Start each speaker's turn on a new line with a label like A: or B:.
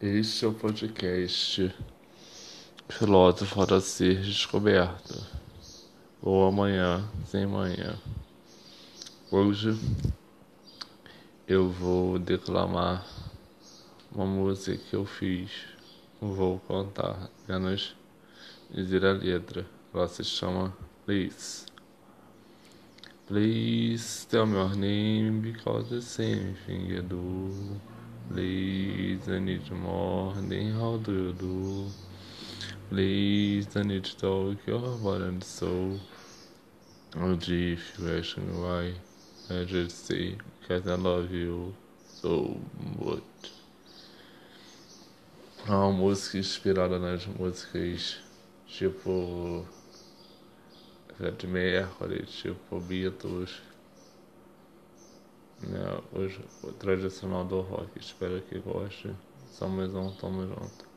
A: Este é o podcast Filósofo a ser descoberto. Ou amanhã, sem manhã. Hoje eu vou declamar uma música que eu fiz. Vou contar, apenas dizer a letra. Ela se chama Please. Please tell me your name because the same thing you do. Please, I need more. Then how do you do? Please, I need to talk your body and soul. And if you ask me why, I just say, because I love you so much. É uma música inspirada nas músicas tipo Fred Mercury, tipo Beatles hoje, o tradicional do rock. Espero que goste. Somos um, tamo junto.